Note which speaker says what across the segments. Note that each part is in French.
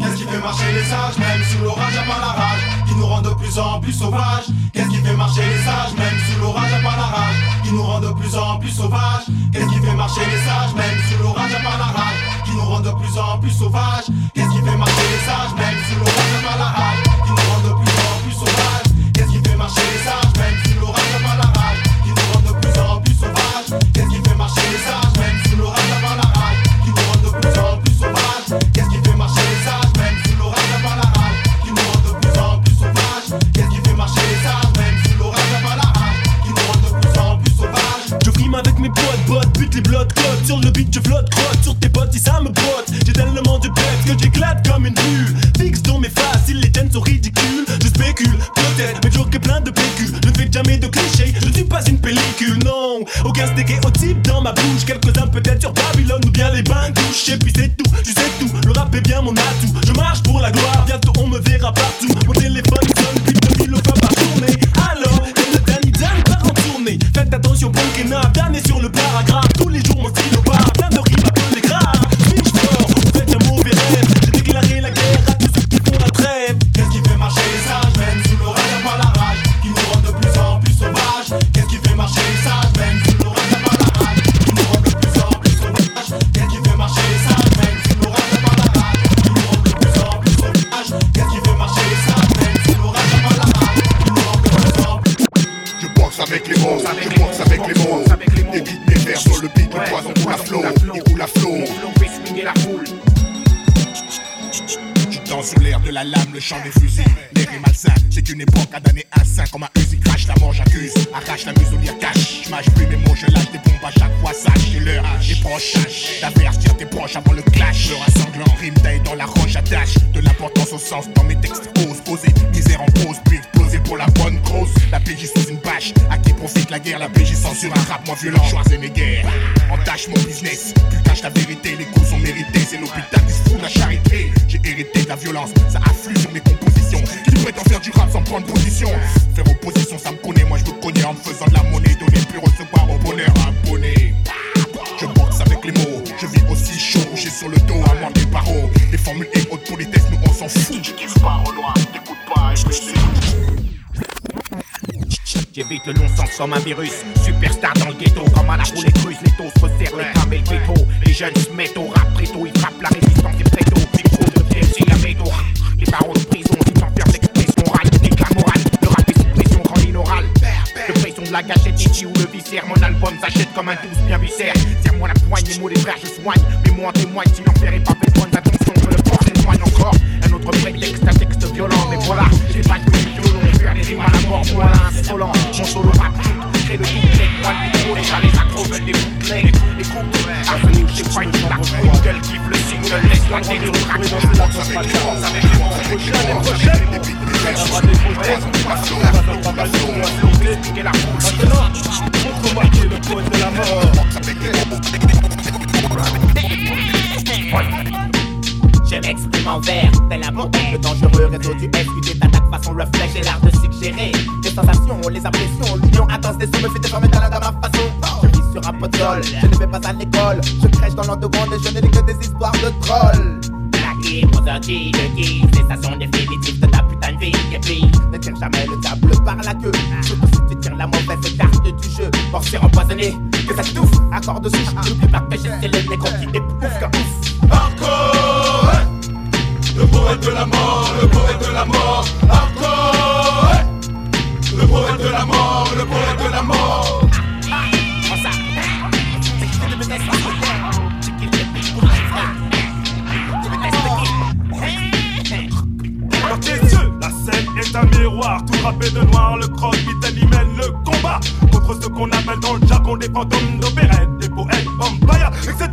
Speaker 1: Qu'est-ce qui fait marcher les sages, même sous l'orage, à part la rage, qui nous rend de plus en plus sauvages. Qu'est-ce qui fait marcher les sages, même sous l'orage, à part la rage, qui nous rend de plus en plus sauvages. Qu'est-ce qui fait marcher les sages, même sous l'orage, à part la rage, qui nous rend de plus en plus sauvages. Qu'est-ce qui fait marcher les sages, même sous l'orage, à part la rage,
Speaker 2: non Aucun stéréotype dans ma bouche. Quelques-uns peut-être sur Babylone ou bien les bains douches Et puis c'est tout, tu sais tout, le rap est bien mon atout. Je marche pour la gloire, bientôt on me verra partout
Speaker 3: arrache la muselière cache. Je mâche plus mes mots, je lâche des bombes à chaque fois. Sache, l'heure, des proches. D'avertir tes proches avant le clash. Le rassemblant, rime taille dans la roche attache. De l'importance au sens dans mes textes ose poser. Misère en pause, puis exploser pour la bonne cause. La PJ sous une bâche, à qui profite la guerre? La PJ censure un rap moins violent. Schwarzenegger, entache mon business. Plus cache la vérité, les coups sont mérités. C'est l'hôpital qui se fout la charité. J'ai hérité de la violence, ça afflue sur mes compositions. Qui prétend faire du rap sans prendre position Faire opposition,
Speaker 4: comme un virus. Superstar dans le ghetto, comme à la roulette russe. Les taux se resserrent, les câbles et le. Les jeunes se mettent au rap préto. Ils frappent la résistance et préto. Micro de TFC, la médo. Les barreaux de prison, ils s'enferment l'expression orale. Déclare morale, le rap est sous pression, rend l'inaural. De pression de la gâchette ici ou le viscère. Mon album s'achète comme un douce bien viscère. Serre-moi la poigne, les mots des frères, je soigne. Mais moi en témoigne, si l'enfer est pas fait bonne attention. Que le corps s'éloigne encore. Un autre prétexte, un texte violent. Mais voilà, j'ai pas de mort, les kiffe le. Je les avec les mots. Prochaine, prochaine. Expliquer la foule.
Speaker 2: Montre-moi qui est le poète de la mort
Speaker 4: en montagne. Le dangereux réseau du t'attaque façon reflet. J'ai l'art de suggérer des sensations, les impressions. L'union intense des sons me fait déformer dans la dans ma façon. Je vis sur un potol, je ne vais pas à l'école. Je crèche dans l'underground et je ne lis que des histoires de trolls. Blaguer, prosodie, le guide, sensation définitive de ta putain de vie. Et puis, ne tire jamais le diable par la queue. Surtout si tu tires la mauvaise carte du jeu. Morceau empoisonné, que ça touffe, accord de souche. N'oublie pas que j'ai le négro qui éprouve qu'un ouf.
Speaker 1: Hardcore Le poète de la mort, le poète de la mort
Speaker 2: Tout râpé de noir, le croc Vitaly mène le combat Contre ce qu'on appelle dans le jargon des fantômes d'opérette Des poètes, vampires, etc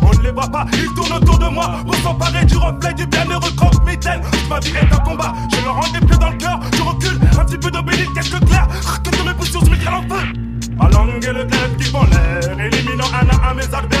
Speaker 2: On ne les voit pas, ils tournent autour de moi Pour s'emparer du reflet du bienheureux croque mitaine. Ma vie est un combat, je leur rends des plaies dans le cœur. Je recule, un petit peu d'obélisque, quelques clairs Que de mes poussures, je me crée en feu. Ma langue et le glaive qui font l'air Éliminant un à un mes adversaires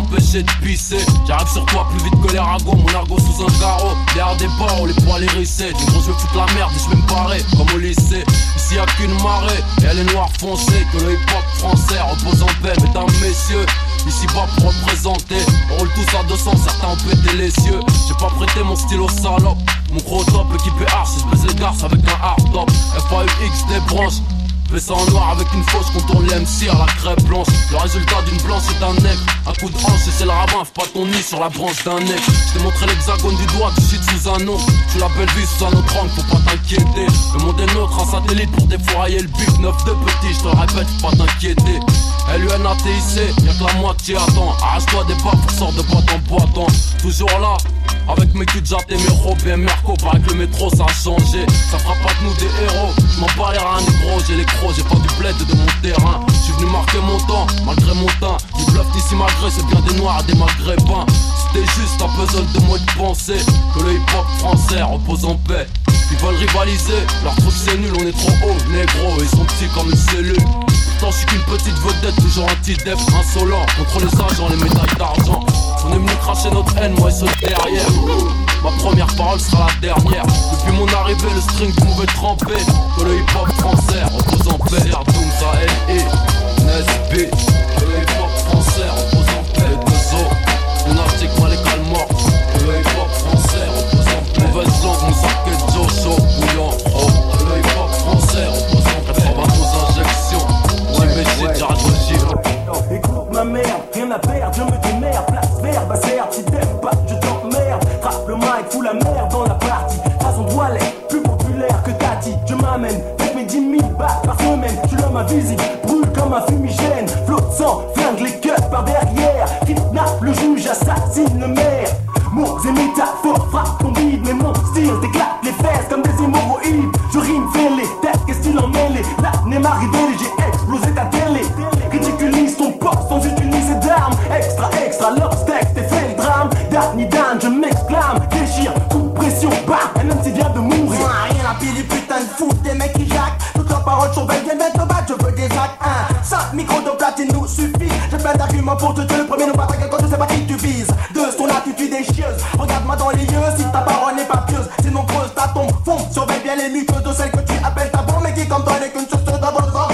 Speaker 5: empêcher de pisser. J'arrive sur toi plus vite que les ragots, mon argot sous un carreau. Derrière des barreaux, les poils hérissés. Du gros, je veux foutre la merde et je vais me barrer, comme au lycée. Ici y'a qu'une marée, et elle est noire foncée. Que le hip hop français repose en paix, mesdames, messieurs. Ici pas pour représenter, on roule tous à 200, certains ont pété les cieux. J'ai pas prêté mon stylo salope, mon gros top équipé arche, je baisse les garces avec un hard top. FAUX des branches, Fais ça en noir avec une fausse contourne les MC à la crêpe blanche. Résultat d'une blanche c'est un nec. Un coup de hanche et c'est le fais pas ton nid sur la branche d'un nec. Je t'ai montré l'hexagone du doigt, tu cites sous un nom. Tu la belle vie sous un autre angle, faut pas t'inquiéter. Le monde est nôtre, un satellite pour défourailler le but. Neuf de petit, je te répète, faut pas t'inquiéter. LUNATIC, y'a que la moitié attends. Arrache-toi des pas pour sort de boîte en boîte. Toujours là, avec mes culs et mes robes et Merco, paraît que le métro ça a changé. Ça fera pas de nous des héros. Je m'en bats les gros, j'ai les crocs, j'ai pas du bled de mon terrain. Je suis venu mon temps, malgré mon teint. Ils bluffent ici malgré, c'est bien des noirs et des maghrébins. C'était juste un puzzle de moi de penser que le hip hop français repose en paix. Ils veulent rivaliser, leur truc c'est nul, on est trop haut, négro, ils sont petits comme une cellule. Pourtant je suis qu'une petite vedette, toujours un petit def insolent. Contre les agents, les médailles d'argent. On est venu cracher notre haine, moi et ceux derrière. Ma première parole sera la dernière. Depuis mon arrivée, le string pouvait tremper. Que le hip-hop français repose en paix. Ça
Speaker 2: Tu l'homme invisible, brûle comme un fumigène. Flotte sang, flingue les cuts par derrière. Kidnappe le juge, assassine le maire. Mots et métaphores frappent ton bide, mais mon style t'éclate les fesses comme des hémorroïdes. Je rime, fais les têtes, qu'est-ce qu'il en mêle? Là, n'est m'arrivé, j'ai explosé ta télé. Ridiculise ton poste sans utiliser d'armes. Extra, extra, l'obstacle, t'es fait le drame. Dernier Dan, je m'exclame, déchire, coup de pression, bam, un homme vient de mourir.
Speaker 6: Rien à putain de foot, des mecs qui jacquent. Toutes leurs paroles sont belles, 5 micros de platine nous suffit. J'ai plein d'arguments pour te tuer. Le premier, nous pas quand je sais pas qui tu vises. Deux, ton attitude est chieuse. Regarde-moi dans les yeux si ta parole n'est pas pieuse. Sinon, creuse ta tombe, fond. Surveille bien les micros de celle que tu appelles ta bombe. Mais qui, comme toi, n'est qu'une source d'abondance.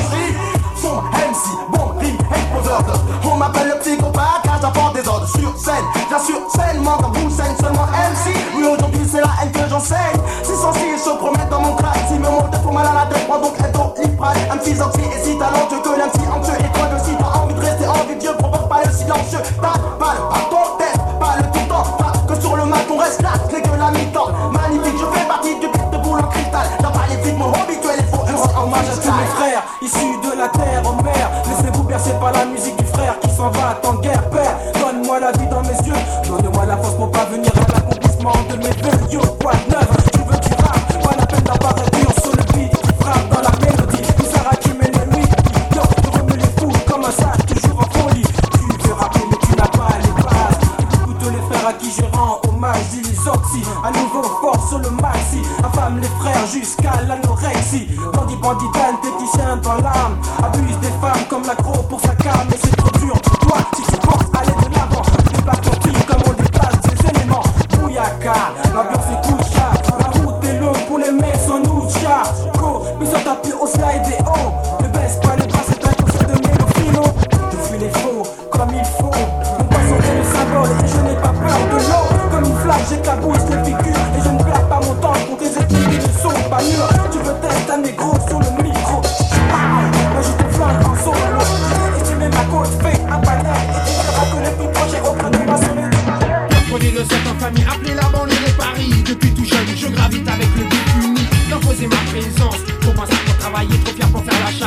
Speaker 6: Son MC, bon, rime, exposeur. On m'appelle le psychopathe car j'apporte des ordres sur scène. J'assure sainement comme vous scène seulement MC. Oui, aujourd'hui, c'est la haine que j'enseigne. Si sensible se promettent dans mon crâne. Si me monte pour mal à la tête, prends donc un Un petit oxy et si talentueux que l'MC anxieux. Et toi aussi, t'as envie de rester envieux. Provoque pas le silencieux. T'as pas le tête, pas le tout temps. Pas que sur le mat, on reste là, c'est que la mi-temps. Magnifique, je fais partie du pit de boule en cristal. Pas les mon habituel, il faut un en
Speaker 2: Hommage à tous mes frères, issus de la terre en mer. Laissez-vous bercer par la musique du frère qui s'en va en guerre, père. Donne-moi la vie dans mes yeux, donne-moi la force pour pas venir à l'accomplissement de mes vœux. Yo,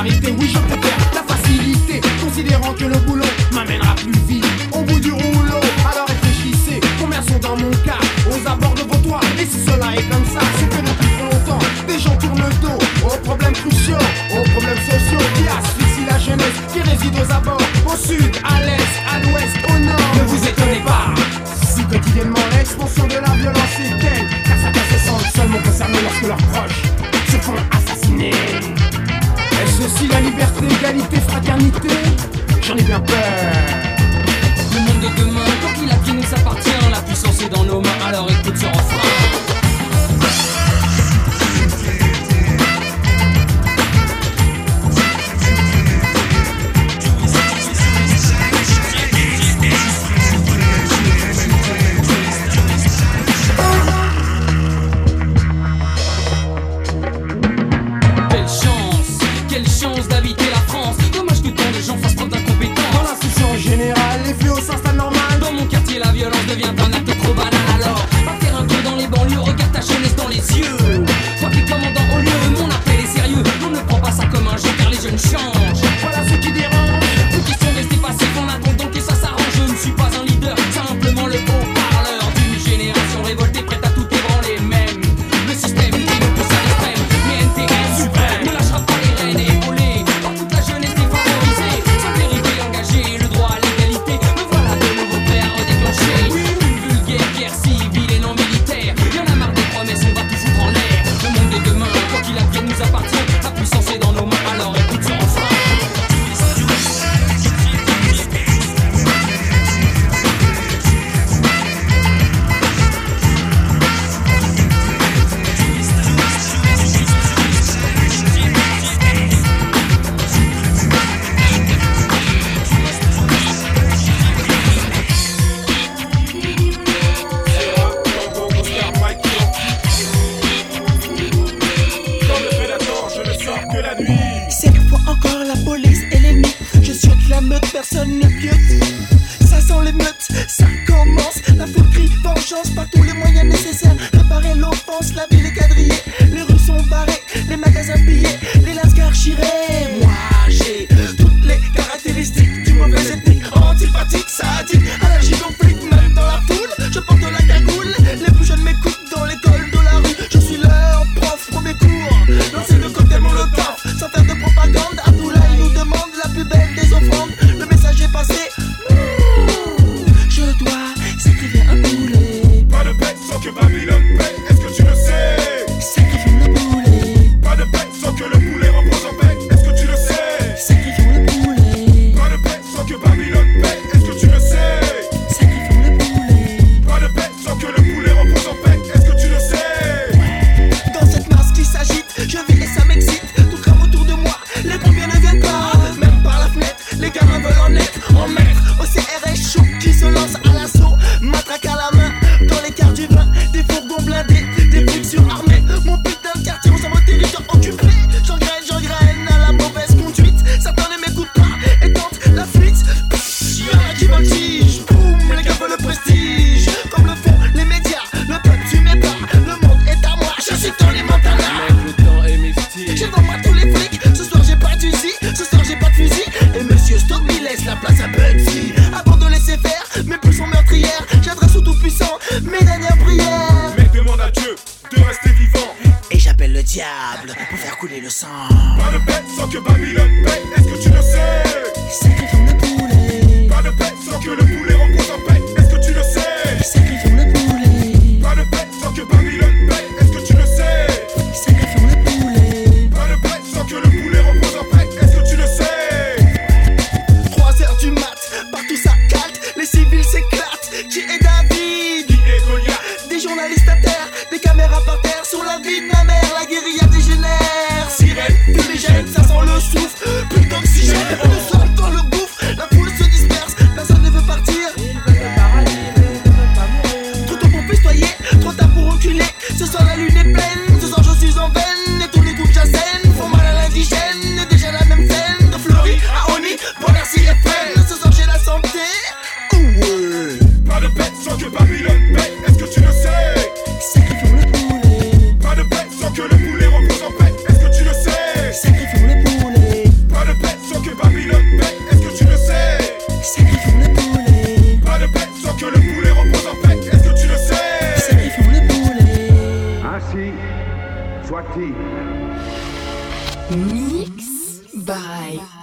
Speaker 7: Oui, je préfère la facilité, considérant que le boulot most lovely le sang. Pas de
Speaker 8: bête, sans que Babylone paye.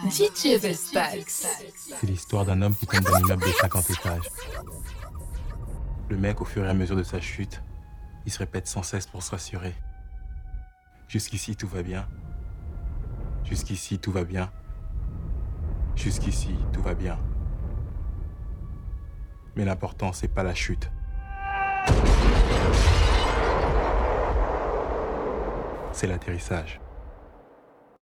Speaker 1: C'est l'histoire d'un homme qui tombe d'un immeuble de 50 étages. Le mec, au fur et à mesure de sa chute, il se répète sans cesse pour se rassurer. Jusqu'ici, tout va bien. Jusqu'ici, tout va bien. Jusqu'ici, tout va bien. Mais l'important, c'est pas la chute. C'est l'atterrissage.